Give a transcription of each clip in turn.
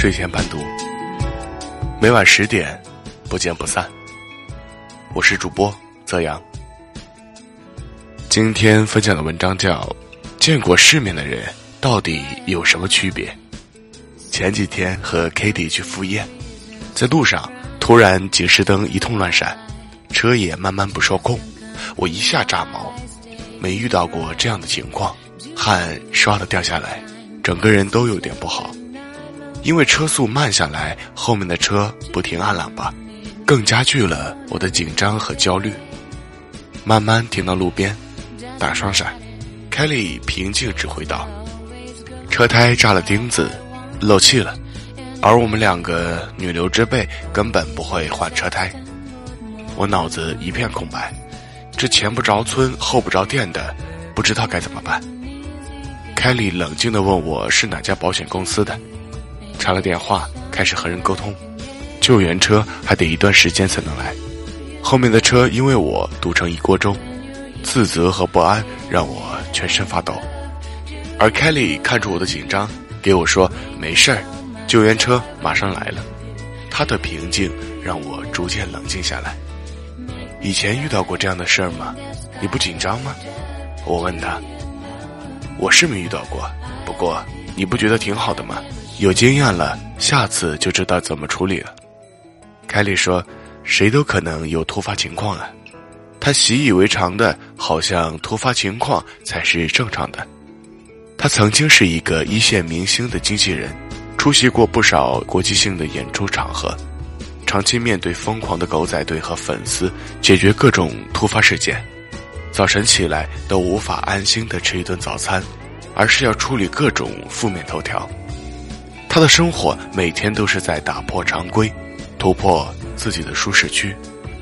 睡前伴读，每晚十点，不见不散。我是主播泽阳。今天分享的文章叫《见过世面的人到底有什么区别》。前几天和 Kitty 去赴宴，在路上突然警示灯一通乱闪，车也慢慢不受控，我一下炸毛，没遇到过这样的情况，汗唰的掉下来，整个人都有点不好。因为车速慢下来，后面的车不停按喇叭，更加剧了我的紧张和焦虑。慢慢停到路边，打双闪凯莉平静指挥道：“车胎扎了钉子，漏气了。”而我们两个女流之辈根本不会换车胎。我脑子一片空白，这前不着村后不着店的，不知道该怎么办。凯莉冷静地问我是哪家保险公司的。查了电话，开始和人沟通。救援车还得一段时间才能来，后面的车因为我堵成一锅粥，自责和不安让我全身发抖。而 Kelly 看出我的紧张，给我说：“没事儿，救援车马上来了。”他的平静让我逐渐冷静下来。以前遇到过这样的事儿吗？你不紧张吗？我问他。我是没遇到过，不过你不觉得挺好的吗？有经验了，下次就知道怎么处理了。凯莉说：“谁都可能有突发情况啊。”他习以为常的，好像突发情况才是正常的。他曾经是一个一线明星的经纪人，出席过不少国际性的演出场合，长期面对疯狂的狗仔队和粉丝，解决各种突发事件。早晨起来都无法安心的吃一顿早餐，而是要处理各种负面头条。他的生活每天都是在打破常规，突破自己的舒适区，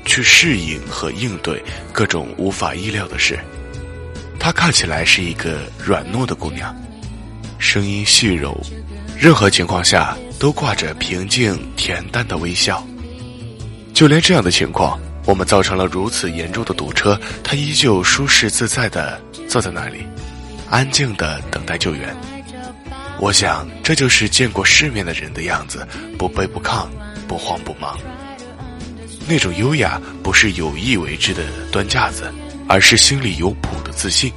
去适应和应对各种无法意料的事。她看起来是一个软糯的姑娘，声音细柔，任何情况下都挂着平静恬淡的微笑。就连这样的情况，我们造成了如此严重的堵车，她依旧舒适自在的坐在那里，安静的等待救援。我想，这就是见过世面的人的样子，不卑不亢，不慌不忙。那种优雅不是有意为之的端架子，而是心里有谱的自信。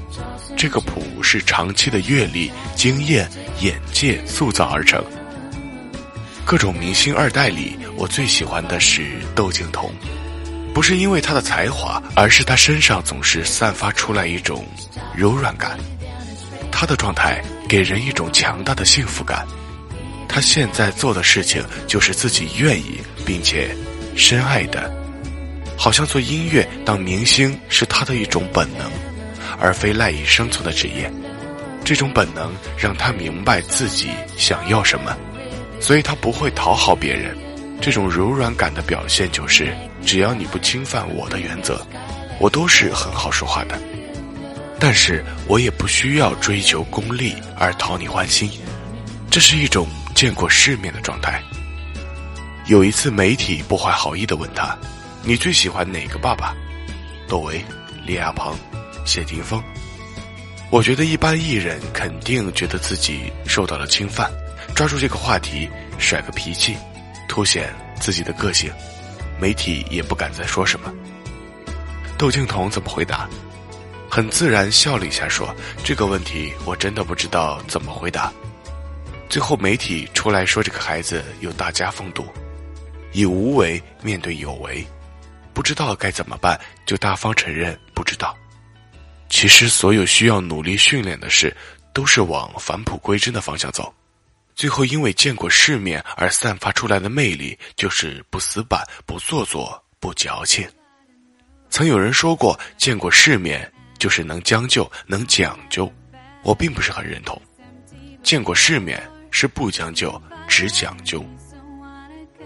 这个谱是长期的阅历、经验、眼界塑造而成。各种明星二代里，我最喜欢的是窦靖童，不是因为他的才华，而是他身上总是散发出来一种柔软感。他的状态。给人一种强大的幸福感。他现在做的事情就是自己愿意并且深爱的，好像做音乐、当明星是他的一种本能，而非赖以生存的职业。这种本能让他明白自己想要什么，所以他不会讨好别人。这种柔软感的表现就是：只要你不侵犯我的原则，我都是很好说话的。但是我也不需要追求功利而讨你欢心，这是一种见过世面的状态。有一次，媒体不怀好意的问他：“你最喜欢哪个爸爸？”窦唯、李亚鹏、谢霆锋。我觉得一般艺人肯定觉得自己受到了侵犯，抓住这个话题甩个脾气，凸显自己的个性，媒体也不敢再说什么。窦靖童怎么回答？很自然笑了一下，说：“这个问题我真的不知道怎么回答。”最后媒体出来说：“这个孩子有大家风度，以无为面对有为，不知道该怎么办，就大方承认不知道。”其实，所有需要努力训练的事，都是往返璞归真的方向走。最后，因为见过世面而散发出来的魅力，就是不死板、不做作、不矫情。曾有人说过：“见过世面。”就是能将就，能讲究，我并不是很认同。见过世面是不将就，只讲究。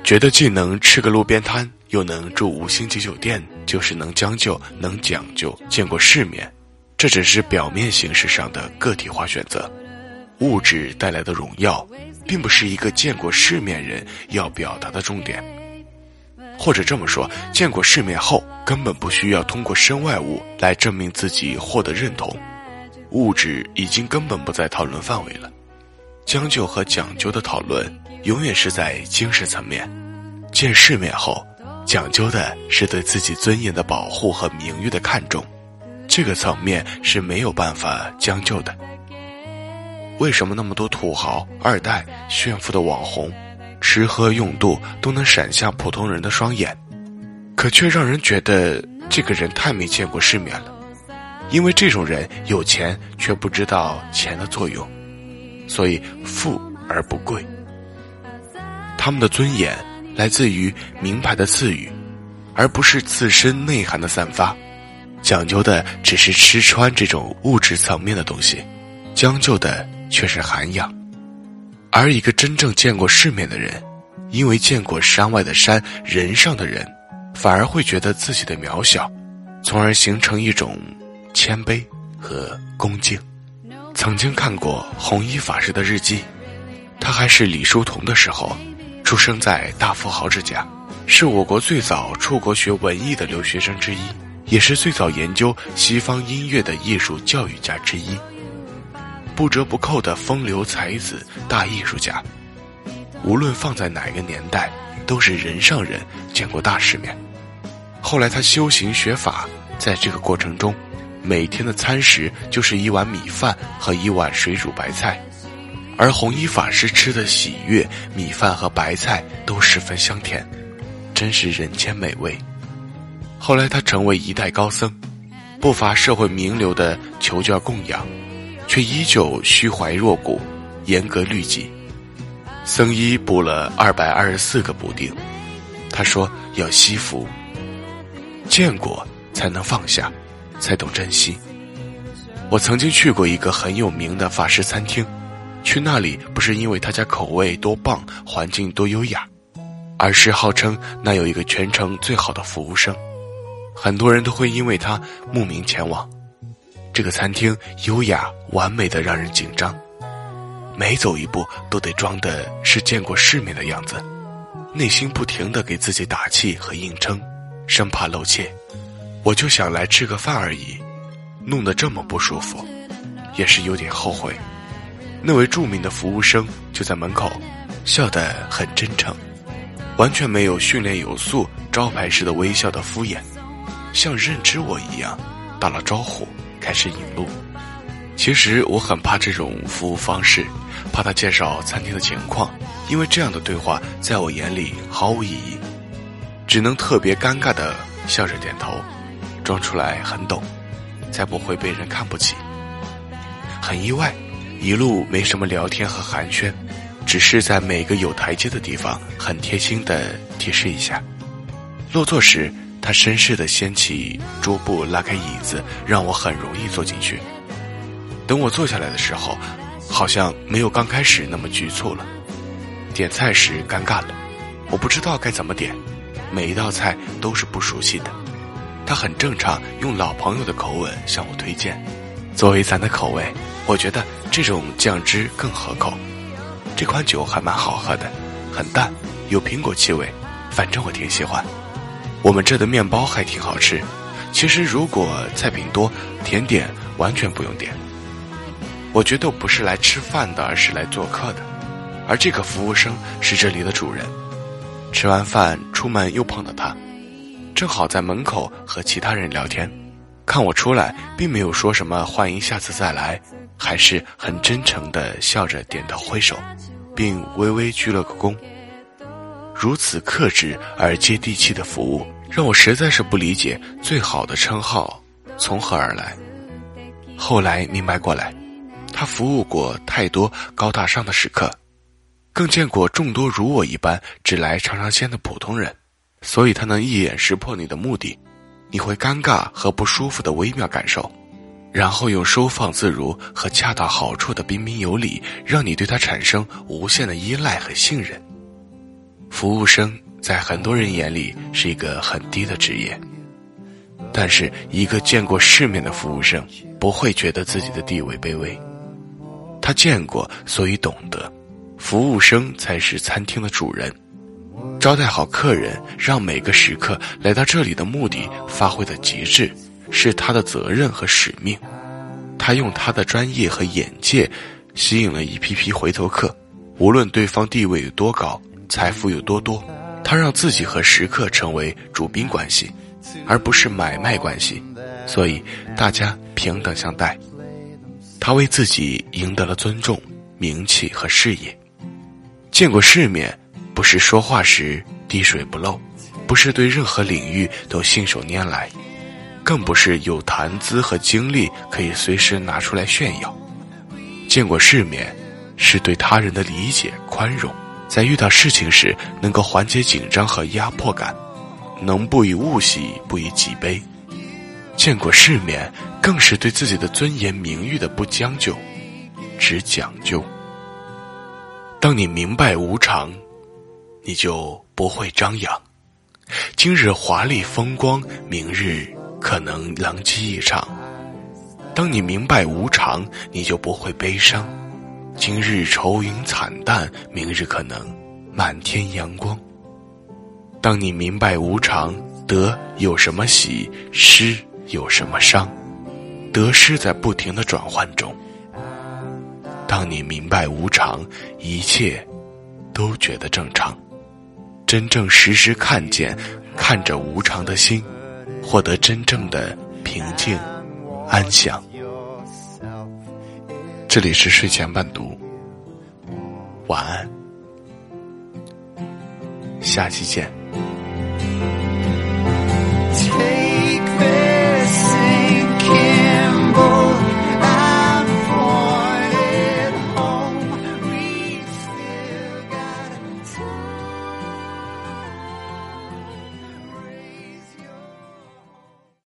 觉得既能吃个路边摊，又能住五星级酒店，就是能将就，能讲究。见过世面，这只是表面形式上的个体化选择。物质带来的荣耀，并不是一个见过世面人要表达的重点。或者这么说，见过世面后，根本不需要通过身外物来证明自己获得认同，物质已经根本不在讨论范围了。将就和讲究的讨论永远是在精神层面，见世面后，讲究的是对自己尊严的保护和名誉的看重，这个层面是没有办法将就的。为什么那么多土豪、二代、炫富的网红，吃喝用度都能闪下普通人的双眼，可却让人觉得这个人太没见过世面了？因为这种人有钱却不知道钱的作用，所以富而不贵。他们的尊严来自于名牌的赐予，而不是自身内涵的散发。讲究的只是吃穿这种物质层面的东西，将就的。却是涵养，而一个真正见过世面的人，因为见过山外的山，人上的人，反而会觉得自己的渺小，从而形成一种谦卑和恭敬。曾经看过弘一法师的日记，他还是李叔同的时候，出生在大富豪之家，是我国最早出国学文艺的留学生之一，也是最早研究西方音乐的艺术教育家之一。不折不扣的风流才子、大艺术家，无论放在哪个年代，都是人上人，见过大世面。后来他修行学法，在这个过程中，每天的餐食就是一碗米饭和一碗水煮白菜，而弘一法师吃的喜悦，米饭和白菜都十分香甜，真是人间美味。后来他成为一代高僧，不乏社会名流的求教供养。却依旧虚怀若谷，严格律己。僧衣补了二百二十四个补丁。他说要惜福，见过才能放下，才懂珍惜。我曾经去过一个很有名的法式餐厅，去那里不是因为他家口味多棒，环境多优雅，而是号称那有一个全城最好的服务生，很多人都会因为他慕名前往。这个餐厅优雅完美的让人紧张，每走一步都得装的是见过世面的样子，内心不停的给自己打气和硬撑，生怕露怯。我就想来吃个饭而已，弄得这么不舒服，也是有点后悔。那位著名的服务生就在门口，笑得很真诚，完全没有训练有素、招牌式的微笑的敷衍，像认知我一样，打了招呼。开始引路，其实我很怕这种服务方式，怕他介绍餐厅的情况，因为这样的对话在我眼里毫无意义，只能特别尴尬的笑着点头，装出来很懂，才不会被人看不起。很意外，一路没什么聊天和寒暄，只是在每个有台阶的地方很贴心的提示一下，落座时。他绅士的掀起桌布，拉开椅子，让我很容易坐进去。等我坐下来的时候，好像没有刚开始那么局促了。点菜时尴尬了，我不知道该怎么点，每一道菜都是不熟悉的。他很正常，用老朋友的口吻向我推荐。作为咱的口味，我觉得这种酱汁更合口。这款酒还蛮好喝的，很淡，有苹果气味，反正我挺喜欢。我们这的面包还挺好吃，其实如果菜品多，甜点完全不用点。我觉得不是来吃饭的，而是来做客的，而这个服务生是这里的主人。吃完饭出门又碰到他，正好在门口和其他人聊天，看我出来，并没有说什么欢迎下次再来，还是很真诚的笑着点头挥手，并微微鞠了个躬。如此克制而接地气的服务。让我实在是不理解，最好的称号从何而来？后来明白过来，他服务过太多高大上的食客，更见过众多如我一般只来尝尝鲜的普通人，所以他能一眼识破你的目的，你会尴尬和不舒服的微妙感受，然后用收放自如和恰到好处的彬彬有礼，让你对他产生无限的依赖和信任。服务生。在很多人眼里是一个很低的职业，但是一个见过世面的服务生不会觉得自己的地位卑微。他见过，所以懂得，服务生才是餐厅的主人，招待好客人，让每个食客来到这里的目的发挥的极致，是他的责任和使命。他用他的专业和眼界，吸引了一批批回头客。无论对方地位有多高，财富有多多，他让自己和食客成为主宾关系，而不是买卖关系，所以大家平等相待。他为自己赢得了尊重、名气和事业。见过世面，不是说话时滴水不漏，不是对任何领域都信手拈来，更不是有谈资和经历可以随时拿出来炫耀。见过世面。是对他人的理解、宽容，在遇到事情时能够缓解紧张和压迫感，能不以物喜，不以己悲。见过世面，更是对自己的尊严、名誉的不将就，只讲究。当你明白无常，你就不会张扬。今日华丽风光，明日可能狼藉一场。当你明白无常，你就不会悲伤。今日愁云惨淡，明日可能满天阳光。当你明白无常，得有什么喜，失有什么伤，得失在不停的转换中。当你明白无常，一切都觉得正常。真正时时看见，看着无常的心，获得真正的平静安详。这里是睡前伴读，晚安，下期见。